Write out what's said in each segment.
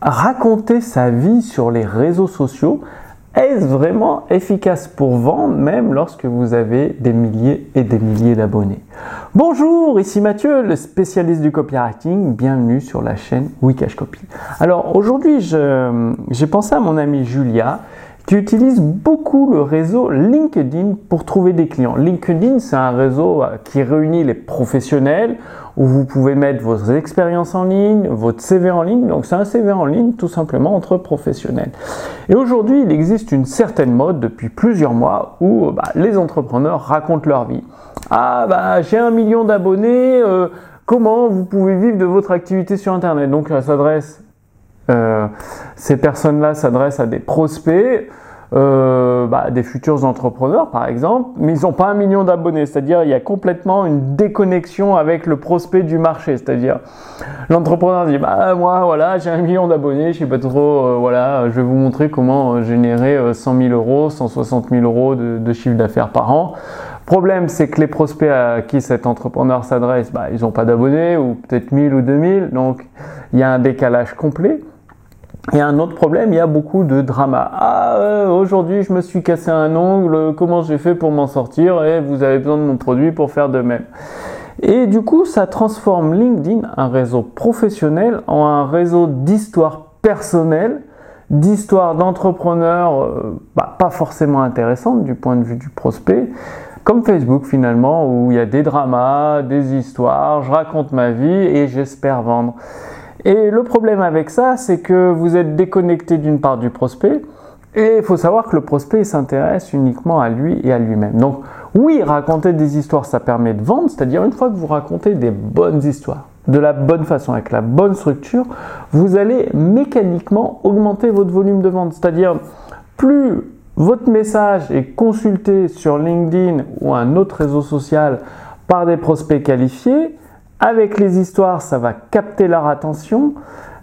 raconter sa vie sur les réseaux sociaux, est-ce vraiment efficace pour vendre même lorsque vous avez des milliers et des milliers d'abonnés? Bonjour, ici Mathieu, le spécialiste du copywriting. Bienvenue sur la chaîne Wikash Copy. Alors aujourd'hui, j'ai pensé à mon amie Julia qui utilise beaucoup le réseau LinkedIn pour trouver des clients. LinkedIn, c'est un réseau euh, qui réunit les professionnels où vous pouvez mettre vos expériences en ligne, votre CV en ligne. Donc c'est un CV en ligne tout simplement entre professionnels. Et aujourd'hui, il existe une certaine mode depuis plusieurs mois où bah, les entrepreneurs racontent leur vie. Ah bah j'ai un million d'abonnés. Euh, comment vous pouvez vivre de votre activité sur Internet? Donc ça s'adresse euh, ces personnes-là s'adressent à des prospects, euh, bah, des futurs entrepreneurs par exemple, mais ils n'ont pas un million d'abonnés, c'est-à-dire il y a complètement une déconnexion avec le prospect du marché, c'est-à-dire l'entrepreneur dit bah moi voilà j'ai un million d'abonnés, je sais pas trop, euh, voilà je vais vous montrer comment générer 100 000 euros, 160 000 euros de, chiffre d'affaires par an. Problème, c'est que les prospects à qui cet entrepreneur s'adresse, bah, ils n'ont pas d'abonnés, ou peut-être 1000 ou 2000, donc il y a un décalage complet. Et un autre problème, il y a beaucoup de drama. Ah, euh, aujourd'hui je me suis cassé un ongle, comment j'ai fait pour m'en sortir? Et vous avez besoin de mon produit pour faire de même. Et du coup, ça transforme LinkedIn, un réseau professionnel, en un réseau d'histoires personnelles, d'histoires d'entrepreneurs euh, bah, pas forcément intéressantes du point de vue du prospect, comme Facebook finalement, où il y a des dramas, des histoires, je raconte ma vie et j'espère vendre. Et le problème avec ça, c'est que vous êtes déconnecté d'une part du prospect, et il faut savoir que le prospect s'intéresse uniquement à lui et à lui-même. Donc oui, raconter des histoires, ça permet de vendre, c'est-à-dire une fois que vous racontez des bonnes histoires, de la bonne façon, avec la bonne structure, vous allez mécaniquement augmenter votre volume de vente. C'est-à-dire plus votre message est consulté sur LinkedIn ou un autre réseau social par des prospects qualifiés, avec les histoires, ça va capter leur attention,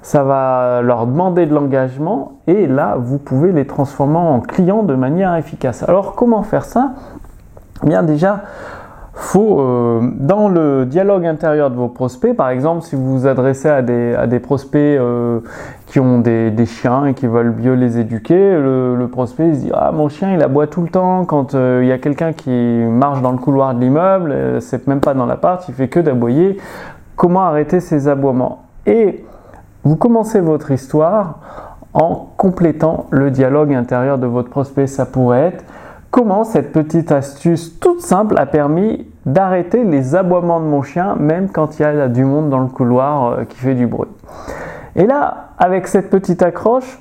ça va leur demander de l'engagement et là, vous pouvez les transformer en clients de manière efficace. Alors, comment faire ça? Bien déjà, faut, euh, dans le dialogue intérieur de vos prospects, par exemple, si vous vous adressez à des, prospects euh, qui ont des, chiens et qui veulent mieux les éduquer, le, prospect se dit Ah, mon chien il aboie tout le temps quand euh, il y a quelqu'un qui marche dans le couloir de l'immeuble, c'est même pas dans l'appart, il fait que d'aboyer. Comment arrêter ces aboiements? Et vous commencez votre histoire en complétant le dialogue intérieur de votre prospect. Ça pourrait être comment cette petite astuce toute simple a permis d'arrêter les aboiements de mon chien, même quand il y a du monde dans le couloir euh, qui fait du bruit. Et là, avec cette petite accroche,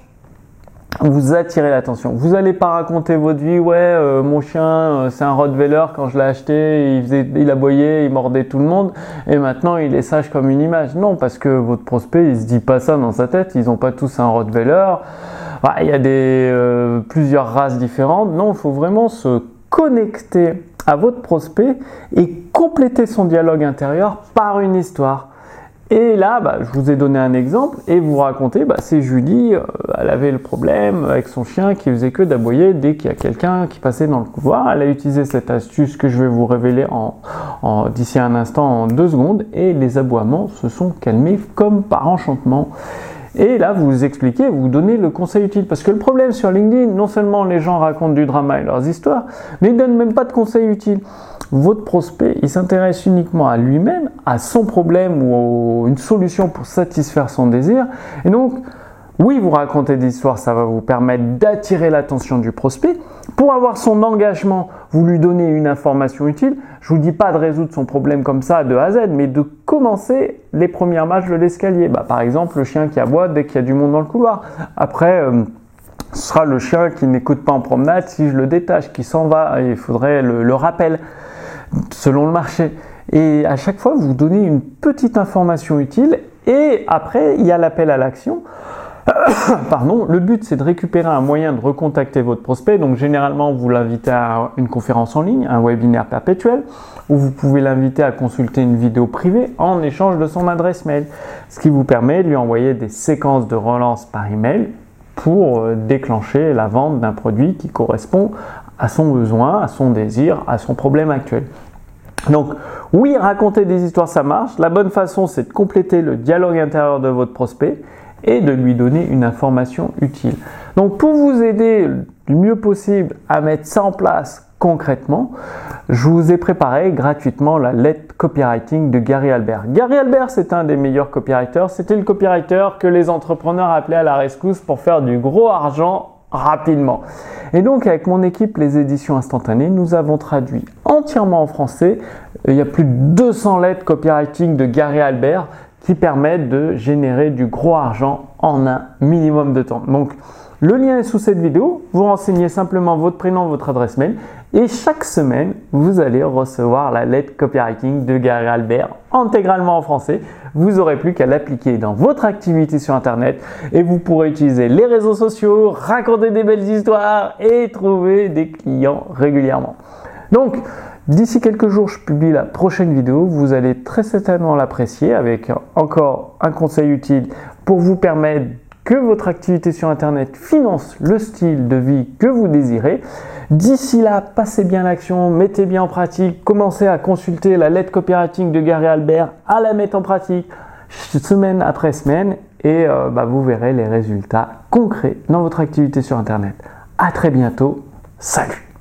vous attirez l'attention. Vous n'allez pas raconter votre vie, ouais, euh, mon chien, euh, c'est un Rottweiler, quand je l'ai acheté, il, aboyait, il mordait tout le monde, et maintenant il est sage comme une image. Non, parce que votre prospect, il se dit pas ça dans sa tête, ils n'ont pas tous un Rottweiler il y a des, euh, plusieurs races différentes. Non, il faut vraiment se connecter à votre prospect et compléter son dialogue intérieur par une histoire. Et là, bah, je vous ai donné un exemple et vous racontez, bah, c'est Julie, euh, elle avait le problème avec son chien qui faisait que d'aboyer dès qu'il y a quelqu'un qui passait dans le couloir. Elle a utilisé cette astuce que je vais vous révéler en d'ici un instant, en deux secondes, et les aboiements se sont calmés comme par enchantement. Et là, vous expliquez, vous donnez le conseil utile. Parce que le problème sur LinkedIn, non seulement les gens racontent du drama et leurs histoires, mais ils ne donnent même pas de conseil utile. Votre prospect, il s'intéresse uniquement à lui-même, à son problème ou à une solution pour satisfaire son désir. Et donc, oui, vous racontez des histoires, ça va vous permettre d'attirer l'attention du prospect. Pour avoir son engagement, vous lui donnez une information utile. Je ne vous dis pas de résoudre son problème comme ça de A à Z, mais de commencer les premières marches de l'escalier. Bah, par exemple, le chien qui aboie dès qu'il y a du monde dans le couloir. Après, euh, ce sera le chien qui n'écoute pas en promenade si je le détache, qui s'en va. il faudrait le, le rappel selon le marché. Et à chaque fois, vous donnez une petite information utile. Et après, il y a l'appel à l'action. Pardon, le but c'est de récupérer un moyen de recontacter votre prospect. Donc généralement vous l'invitez à une conférence en ligne, un webinaire perpétuel, ou vous pouvez l'inviter à consulter une vidéo privée en échange de son adresse mail, ce qui vous permet de lui envoyer des séquences de relance par email pour euh, déclencher la vente d'un produit qui correspond à son besoin, à son désir, à son problème actuel. Donc oui, raconter des histoires ça marche. La bonne façon c'est de compléter le dialogue intérieur de votre prospect et de lui donner une information utile. Donc pour vous aider du mieux possible à mettre ça en place concrètement, je vous ai préparé gratuitement la lettre copywriting de Gary Albert. Gary Albert, c'est un des meilleurs copywriters. C'était le copywriter que les entrepreneurs appelaient à la rescousse pour faire du gros argent rapidement. Et donc avec mon équipe Les Éditions Instantanées, nous avons traduit entièrement en français. Il y a plus de 200 lettres copywriting de Gary Albert qui permettent de générer du gros argent en un minimum de temps. Donc le lien est sous cette vidéo. Vous renseignez simplement votre prénom, votre adresse mail et chaque semaine, vous allez recevoir la lettre copywriting de Gary Albert intégralement en français. Vous n'aurez plus qu'à l'appliquer dans votre activité sur Internet et vous pourrez utiliser les réseaux sociaux, raconter des belles histoires et trouver des clients régulièrement. Donc, D'ici quelques jours, je publie la prochaine vidéo. Vous allez très certainement l'apprécier avec encore un conseil utile pour vous permettre que votre activité sur Internet finance le style de vie que vous désirez. D'ici là, passez bien l'action, mettez bien en pratique, commencez à consulter la lettre copywriting de Gary Albert, à la mettre en pratique semaine après semaine et euh, bah, vous verrez les résultats concrets dans votre activité sur Internet. À très bientôt. Salut